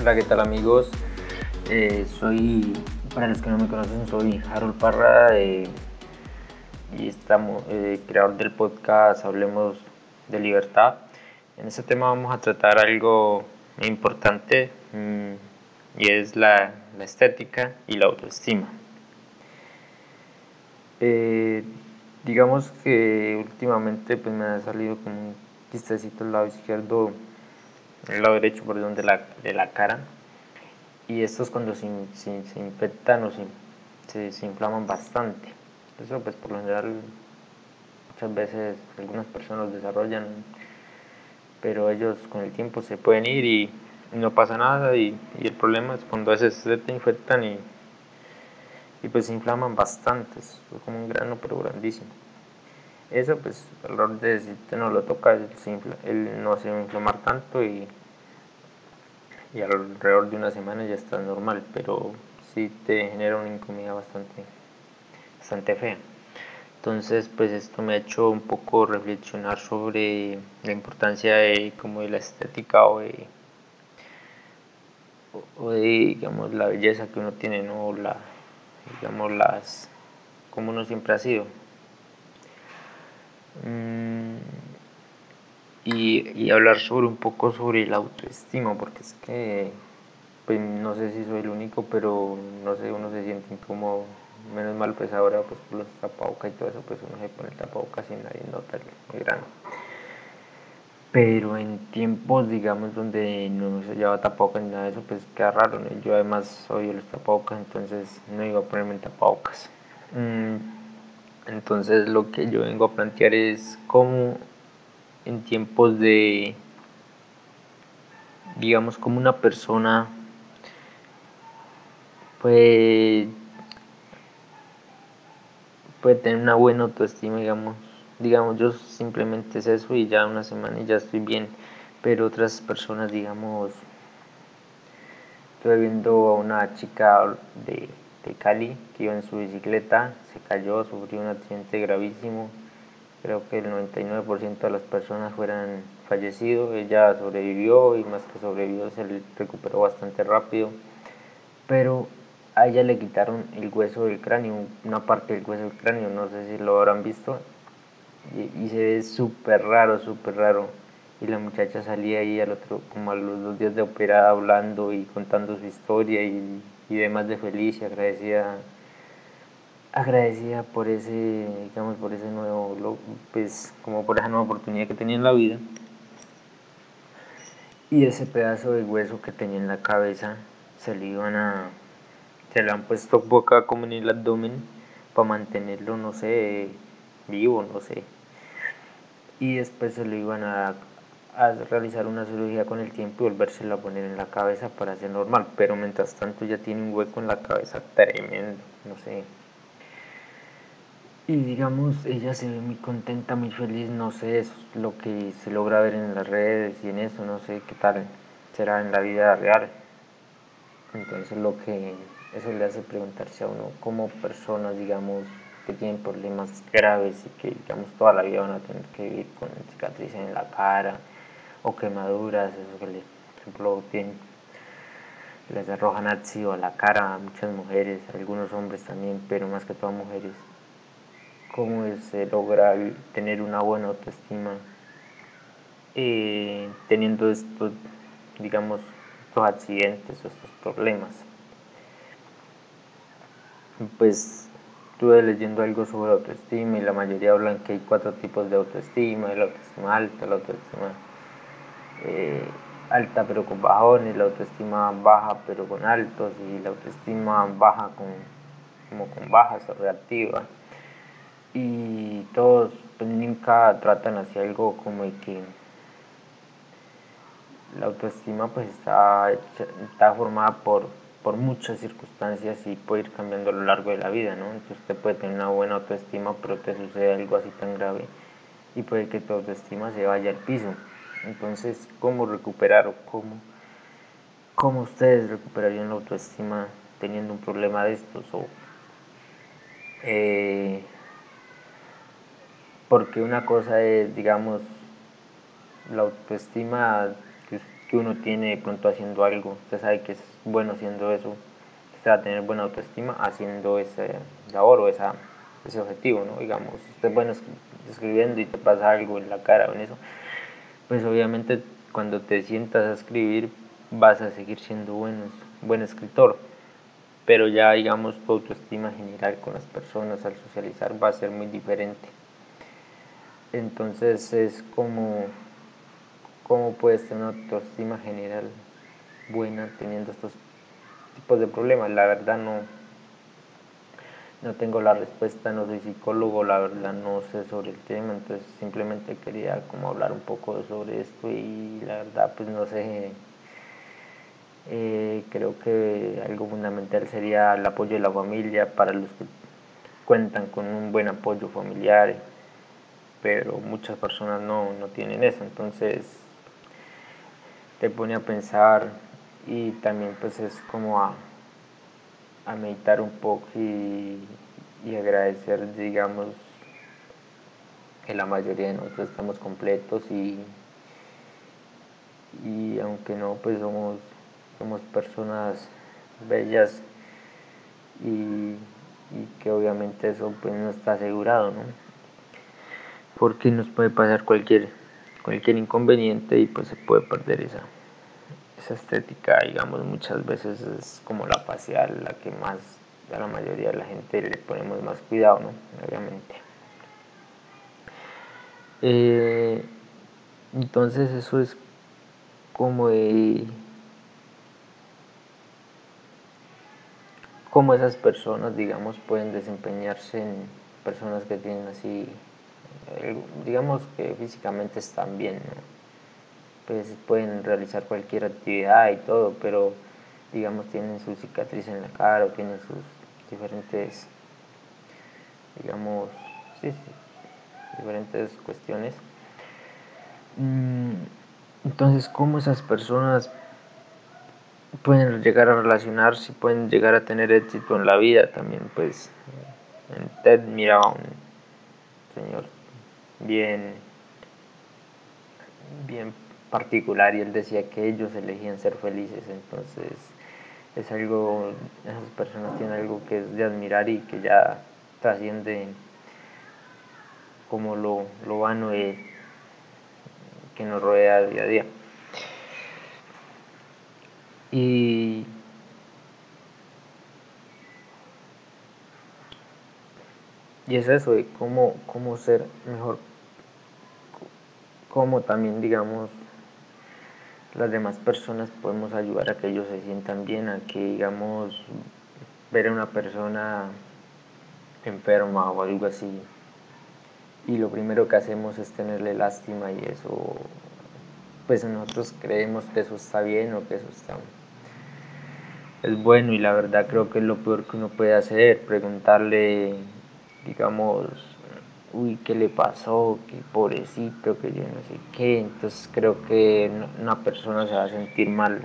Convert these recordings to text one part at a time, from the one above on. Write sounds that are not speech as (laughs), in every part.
Hola, ¿qué tal amigos? Eh, soy, para los que no me conocen, soy Harold Parra eh, y estamos, eh, creador del podcast Hablemos de Libertad. En este tema vamos a tratar algo importante mm, y es la, estética y la autoestima. digamos que últimamente pues, me ha salido como un quistecito al lado izquierdo el lado derecho, perdón, de la, de la cara. Y estos cuando se, se, infectan o se, se, inflaman bastante. Eso pues por lo general muchas veces algunas personas desarrollan, pero ellos con el tiempo se pueden ir y, no pasa nada y, y, el problema es cuando a veces se te infectan y, y pues se inflaman bastante, es como un grano pero grandísimo. Eso pues el error de si te no lo toca, él no se inflamar tanto y y alrededor de una semana ya está normal, pero sí te genera una incomodidad bastante, bastante fea. Entonces, pues esto me ha hecho un poco reflexionar sobre la importancia de, como de la estética o de, o de digamos, la belleza que uno tiene, ¿no? La, digamos, las, como uno siempre ha sido. Mm, y, hablar sobre un poco sobre el autoestima, porque es que pues, no sé si soy el único, pero no sé, uno se siente incómodo. Menos mal, pues ahora pues por los tapabocas y todo eso, pues uno se pone el tapabocas y nadie nota el, grano. Pero en tiempos, digamos, donde no se lleva tapabocas ni nada de eso, pues queda raro. Yo además odio los tapabocas, entonces no iba a ponerme el tapabocas. Mm, entonces lo que yo vengo a plantear es cómo en tiempos de, digamos, como una persona puede, puede tener una buena autoestima, digamos. Digamos, yo simplemente es eso y ya una semana y ya estoy bien. Pero otras personas, digamos, estoy viendo a una chica de, de Cali que iba en su bicicleta, se cayó, sufrió un accidente gravísimo creo que el 99% de las personas fueran fallecido. Ella sobrevivió y más que sobrevivió se recuperó bastante rápido. Pero a ella le quitaron el hueso del cráneo, una parte del hueso del cráneo, no sé si lo habrán visto. Y, se ve súper raro, súper raro. Y la muchacha salía ahí al otro, como a los dos días de operada hablando y contando su historia y, y demás de feliz y agradecida agradecida por ese, digamos, por ese nuevo, pues como por esa nueva oportunidad que tenía en la vida. Y ese pedazo de hueso que tenía en la cabeza se le iban a, se le han puesto boca como en el abdomen para mantenerlo, no sé, vivo, no sé. Y después se le iban a, a realizar una cirugía con el tiempo y volvérselo a poner en la cabeza para hacer normal. Pero mientras tanto ya tiene un hueco en la cabeza tremendo, no sé, y digamos, ella se ve muy contenta, muy feliz, no sé, es lo que se logra ver en las redes y en eso, no sé qué tal será en la vida real. Entonces lo que eso le hace preguntarse a uno como personas, digamos, que tienen problemas graves y que, digamos, toda la vida van a tener que vivir con cicatrices en la cara o quemaduras, eso que, le, por ejemplo, tienen, les arrojan ácido a la cara a muchas mujeres, a algunos hombres también, pero más que todo mujeres cómo se logra tener una buena autoestima eh, teniendo estos, digamos, estos accidentes o estos problemas. Pues estuve leyendo algo sobre autoestima y la mayoría hablan que hay cuatro tipos de autoestima, la autoestima alta, la autoestima eh, alta pero con bajones, la autoestima baja pero con altos y la autoestima baja con, como con bajas o reactiva y todos pues, nunca tratan hacia algo como de que la autoestima pues está, está formada por, por muchas circunstancias y puede ir cambiando a lo largo de la vida, ¿no? Entonces usted puede tener una buena autoestima pero te sucede algo así tan grave y puede que tu autoestima se vaya al piso. Entonces, ¿cómo recuperar o cómo, cómo ustedes recuperarían la autoestima teniendo un problema de estos? O, eh, porque una cosa es, digamos, la autoestima que uno tiene de pronto haciendo algo, usted sabe que es bueno haciendo eso, usted va a tener buena autoestima haciendo ese labor o ese objetivo, ¿no? Digamos, usted es bueno escribiendo y te pasa algo en la cara o en eso, pues obviamente cuando te sientas a escribir vas a seguir siendo buen, buen escritor, pero ya digamos tu autoestima general con las personas al socializar va a ser muy diferente. Entonces es como cómo puedes tener una autoestima general buena teniendo estos tipos de problemas. La verdad no, no tengo la respuesta, no soy psicólogo, la verdad no sé sobre el tema, entonces simplemente quería como hablar un poco sobre esto y la verdad pues no sé, eh, creo que algo fundamental sería el apoyo de la familia para los que cuentan con un buen apoyo familiar, pero muchas personas no, no tienen eso, entonces te pone a pensar y también pues es como a, a meditar un poco y, y, agradecer digamos que la mayoría de nosotros estamos completos y, y aunque no pues somos, somos personas bellas y, que obviamente eso pues no está asegurado ¿no? porque nos puede pasar cualquier cualquier inconveniente y pues se puede perder esa, esa estética, digamos, muchas veces es como la facial, la que más a la mayoría de la gente le ponemos más cuidado, ¿no? Obviamente. Eh, entonces eso es como de cómo esas personas, digamos, pueden desempeñarse en personas que tienen así eh, digamos que físicamente están bien, pues pueden realizar cualquier actividad y todo, pero digamos tienen su cicatriz en la cara o tienen sus diferentes, digamos, sí, diferentes cuestiones. Mm, entonces, ¿cómo esas personas pueden llegar a relacionarse, pueden llegar a tener éxito en la vida también? Pues en TED miraba señor bien, bien particular y él decía que ellos elegían ser felices, entonces es algo, esas personas tienen algo que es de admirar y que ya trasciende como lo, lo vano que nos rodea día a día. Y Y es eso de cómo, cómo ser mejor, cómo también, digamos, las demás personas podemos ayudar a que ellos se sientan bien, a que, digamos, ver a una persona enferma o algo así. Y lo primero que hacemos es tenerle lástima y eso, pues nosotros creemos que eso está bien o que eso está es bueno y la verdad creo que es lo peor que uno puede hacer, preguntarle digamos, uy, ¿qué le pasó? Qué pobrecito, que yo no sé qué. Entonces creo que una persona se va a sentir mal.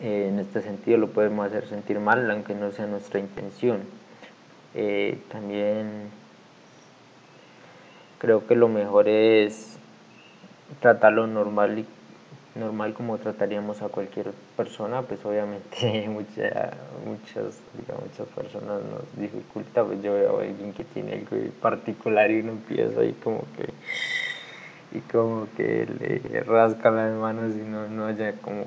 Eh, en este sentido lo podemos hacer sentir mal, aunque no sea nuestra intención. Eh, también creo que lo mejor es tratarlo normal y normal como trataríamos a cualquier persona, pues obviamente (laughs) mucha, muchas, digamos, muchas personas nos dificulta, pues yo veo a alguien que tiene algo particular y uno empieza ahí como que y como que le rasca las manos y no, no haya como,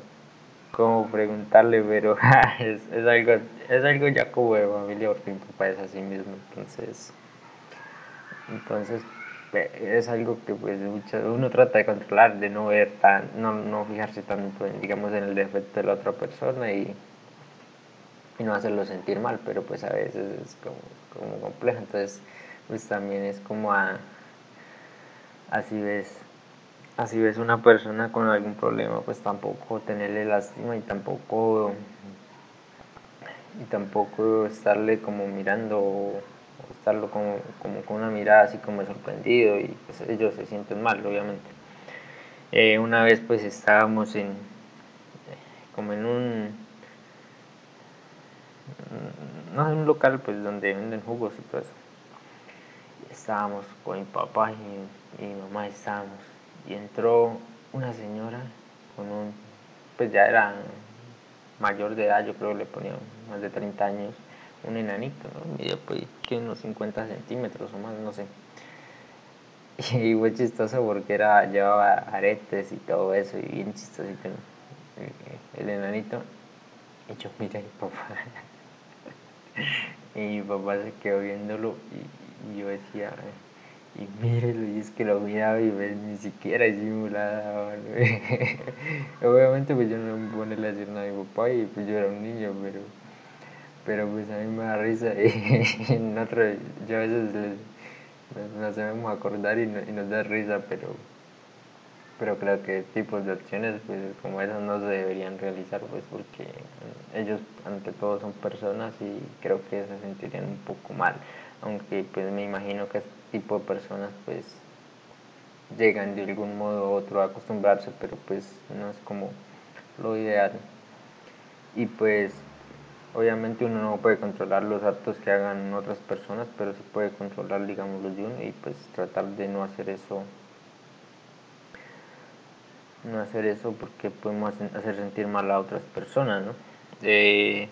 como preguntarle, pero (laughs) es, es, algo, es algo ya como de familia porque mi papá es así mismo, entonces entonces es algo que pues uno trata de controlar, de no ver tan, no, no fijarse tanto en, digamos, en el defecto de la otra persona y, y no hacerlo sentir mal, pero pues a veces es como, como complejo, entonces pues también es como a, así ves, así ves una persona con algún problema, pues tampoco tenerle lástima y tampoco y tampoco estarle como mirando estarlo como, como, con una mirada así como sorprendido y pues ellos se sienten mal, obviamente. Eh, una vez pues estábamos en como en un no en un local pues donde venden jugos y todo eso estábamos con mi papá y, mi mamá estábamos y entró una señora con un, pues ya era mayor de edad, yo creo que le ponía más de 30 años, un enanito, ¿no? Medía pues que unos 50 centímetros o más, no sé. (laughs) Y fue chistoso porque era, llevaba aretes y todo eso, y bien chistosito el, enanito. Y yo miré a mi papá. (laughs) y mi papá se quedó viéndolo y, yo decía, y mírelo, y es que lo miraba y ni siquiera disimulaba. (laughs) Obviamente pues yo no me pone a decir nada a mi papá y pues yo era un niño, pero pero pues a mí me da risa y (laughs) en otro, yo a veces les, nos debemos acordar y, nos da risa, pero, pero creo que tipos de acciones pues como esas no se deberían realizar pues porque ellos ante todo son personas y creo que se sentirían un poco mal, aunque pues me imagino que este tipo de personas pues llegan de algún modo u otro a acostumbrarse, pero pues no es como lo ideal. Y pues Obviamente uno no puede controlar los actos que hagan otras personas, pero sí puede controlar, digamos, los de uno y pues tratar de no hacer eso. No hacer eso porque podemos hacer sentir mal a otras personas, ¿no? Eh,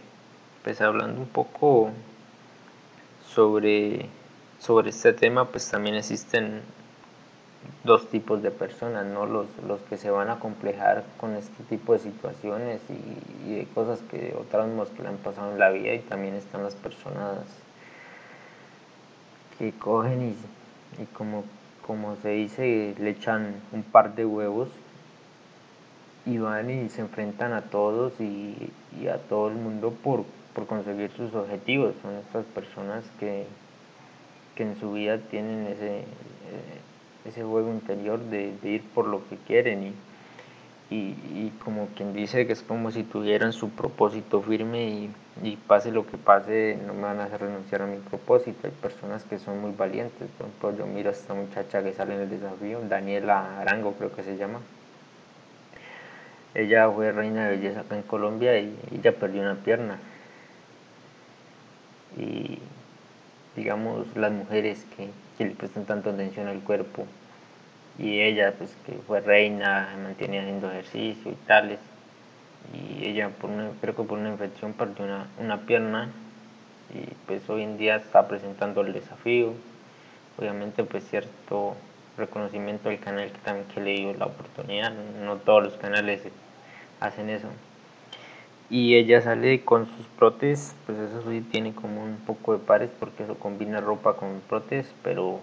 pues hablando un poco sobre, sobre este tema, pues también existen dos tipos de personas, ¿no? Los, los que se van a complejar con este tipo de situaciones y, de cosas que otras que le han pasado en la vida y también están las personas que cogen y, y como, como se dice, le echan un par de huevos y van y se enfrentan a todos y, y a todo el mundo por, por conseguir sus objetivos. Son estas personas que, que en su vida tienen ese... Ese juego interior de, ir por lo que quieren y, y, como quien dice que es como si tuvieran su propósito firme y, pase lo que pase, no me van a hacer renunciar a mi propósito. Hay personas que son muy valientes, por ejemplo, yo miro a esta muchacha que sale en el desafío, Daniela Arango creo que se llama. Ella fue reina de belleza acá en Colombia y ella perdió una pierna. Y digamos las mujeres que, que le prestan tanto atención al cuerpo. Y ella pues que fue reina, mantenía haciendo ejercicio y tales. Y ella por creo que por una infección perdió una, una pierna. Y pues hoy en día está presentando el desafío. Obviamente pues cierto reconocimiento al canal que también que le dio la oportunidad. No todos los canales hacen eso y ella sale con sus prótesis, pues eso sí tiene como un poco de pares porque eso combina ropa con prótesis, pero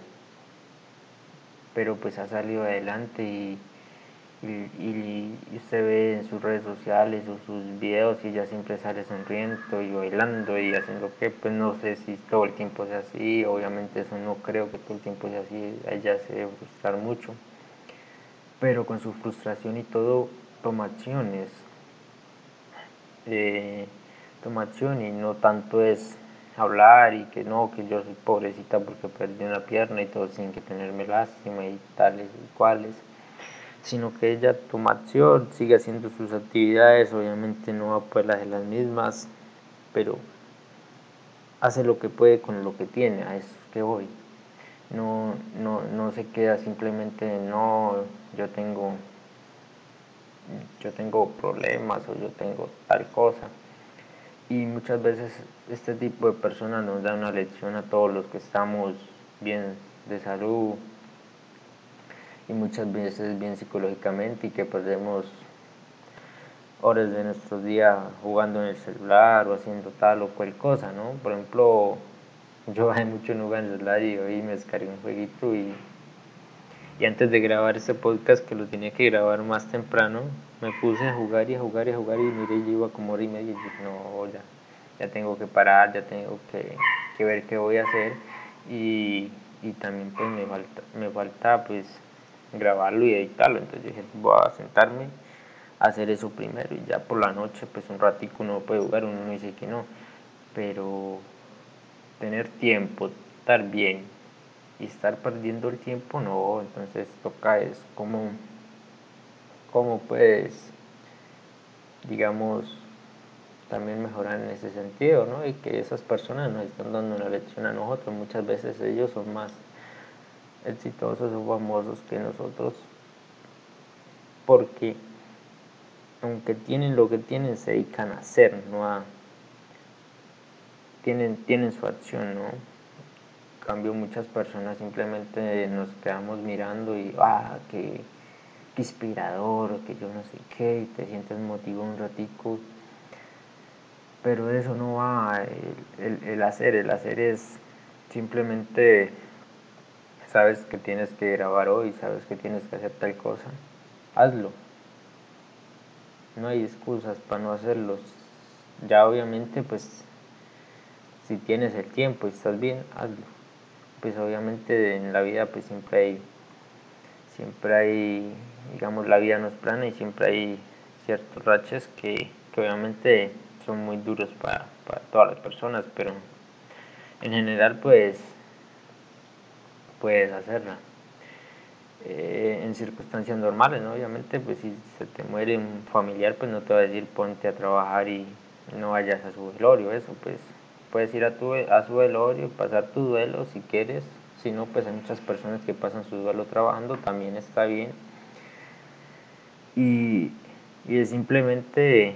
pero pues ha salido adelante y, y, usted ve en sus redes sociales o sus videos y ella siempre sale sonriendo y bailando y haciendo que pues no sé si todo el tiempo sea así, obviamente eso no creo que todo el tiempo sea así, ella se debe frustrar mucho, pero con su frustración y todo toma acciones, eh, toma acción y no tanto es hablar y que no, que yo soy pobrecita porque perdí una pierna y todo sin que tenerme lástima y tales y cuales, sino que ella toma acción, sigue haciendo sus actividades, obviamente no va a poder hacer las mismas, pero hace lo que puede con lo que tiene, a eso que voy. No, no, no se queda simplemente, no, yo tengo, yo tengo problemas o yo tengo tal cosa y muchas veces este tipo de personas nos da una lección a todos los que estamos bien de salud y muchas veces bien psicológicamente y que perdemos horas de nuestro día jugando en el celular o haciendo tal o cual cosa, ¿no? Por ejemplo, yo (laughs) bajé mucho en jugar en el celular y hoy me descargué un jueguito y y antes de grabar este podcast, que lo tenía que grabar más temprano, me puse a jugar y a jugar y a jugar y miré, y iba como hora y media y dije, no, ya, ya tengo que parar, ya tengo que, que ver qué voy a hacer. Y, y también pues me falta, me falta pues grabarlo y editarlo. Entonces dije, voy a sentarme a hacer eso primero y ya por la noche pues un ratico uno puede jugar, uno no dice que no. Pero tener tiempo, estar bien, y estar perdiendo el tiempo no, entonces toca es como, como pues, digamos, también mejorar en ese sentido, ¿no? Y que esas personas nos están dando una lección a nosotros, muchas veces ellos son más exitosos o famosos que nosotros, porque aunque tienen lo que tienen, se dedican a hacer, no. Tienen, tienen su acción, ¿no? Cambio muchas personas simplemente nos quedamos mirando y, ah, qué, inspirador, que yo no sé qué, y te sientes motivado un ratico. Pero eso no va, el, el hacer, el hacer es simplemente sabes que tienes que grabar hoy, sabes que tienes que hacer tal cosa, hazlo. No hay excusas para no hacerlo. Ya obviamente pues si tienes el tiempo y estás bien, hazlo pues obviamente en la vida pues siempre hay, siempre hay, digamos, la vida no es plana y siempre hay ciertos raches que, obviamente son muy duros para, todas las personas, pero en general pues puedes hacerla. Eh, en circunstancias normales, ¿no? obviamente, pues si se te muere un familiar, pues no te va a decir ponte a trabajar y no vayas a su velorio, eso pues puedes ir a, tu, a su velorio, pasar tu duelo si quieres, si no, pues hay muchas personas que pasan su duelo trabajando, también está bien. Y, es simplemente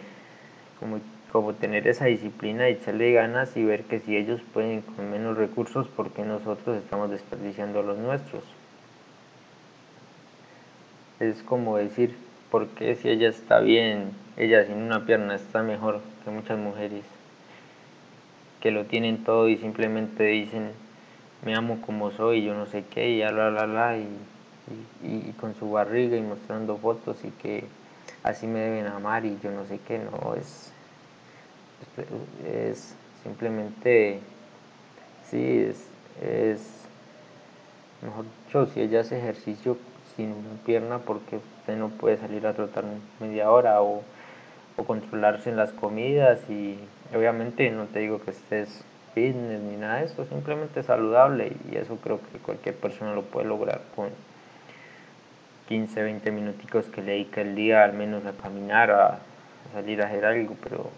como, tener esa disciplina, echarle ganas y ver que si ellos pueden con menos recursos, ¿por qué nosotros estamos desperdiciando los nuestros? Es como decir, ¿por qué si ella está bien, ella sin una pierna está mejor que muchas mujeres? Que lo tienen todo y simplemente dicen me amo como soy, yo no sé qué, y la la la, y, y, con su barriga y mostrando fotos y que así me deben amar y yo no sé qué, no, es, es, simplemente, sí, es, es, mejor dicho, si ella hace ejercicio sin una pierna, porque usted no puede salir a trotar media hora o, o controlarse en las comidas y Obviamente no te digo que estés fitness ni nada de eso, simplemente saludable y eso creo que cualquier persona lo puede lograr con 15, 20 minuticos que le dedica el día al menos a caminar, a, salir a hacer algo, pero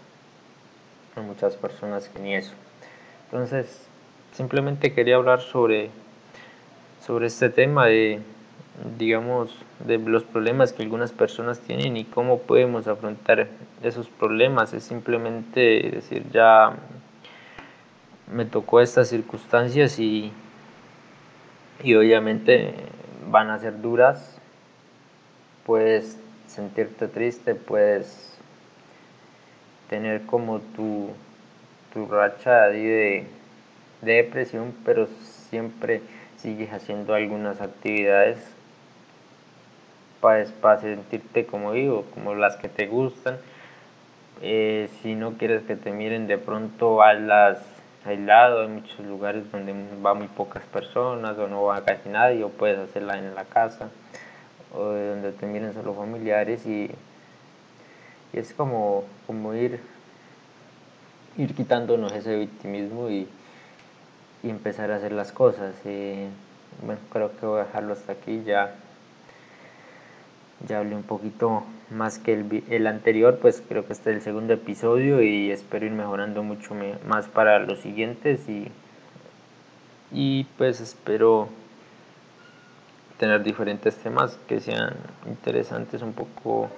hay muchas personas que ni eso. Entonces, simplemente quería hablar sobre, sobre este tema de digamos, de los problemas que algunas personas tienen y cómo podemos afrontar esos problemas. Es simplemente decir, ya me tocó estas circunstancias y, y obviamente van a ser duras. Puedes sentirte triste, puedes tener como tu, tu racha de, de depresión, pero siempre sigues haciendo algunas actividades para, sentirte como digo, como las que te gustan. Eh, si no quieres que te miren de pronto a las aislado, hay muchos lugares donde va muy pocas personas o no va casi nadie o puedes hacerla en la casa o donde te miren solo familiares y, y es como, como ir, ir quitándonos ese victimismo y, y empezar a hacer las cosas. Eh, bueno, creo que voy a dejarlo hasta aquí ya ya hablé un poquito más que el, el, anterior, pues creo que este es el segundo episodio y espero ir mejorando mucho más para los siguientes y, y pues espero tener diferentes temas que sean interesantes, un poco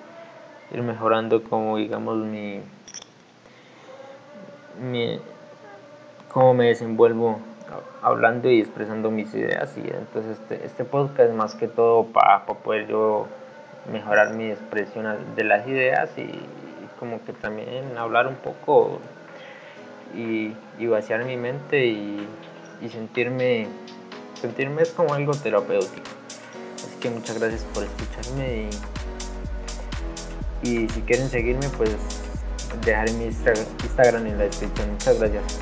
ir mejorando como digamos mi, mi cómo me desenvuelvo hablando y expresando mis ideas y entonces este, este podcast más que todo para poder yo mejorar mi expresión de las ideas y, como que también hablar un poco y, vaciar mi mente y, sentirme sentirme es como algo terapéutico. Así que muchas gracias por escucharme y, y si quieren seguirme pues dejaré mi Instagram en la descripción. Muchas gracias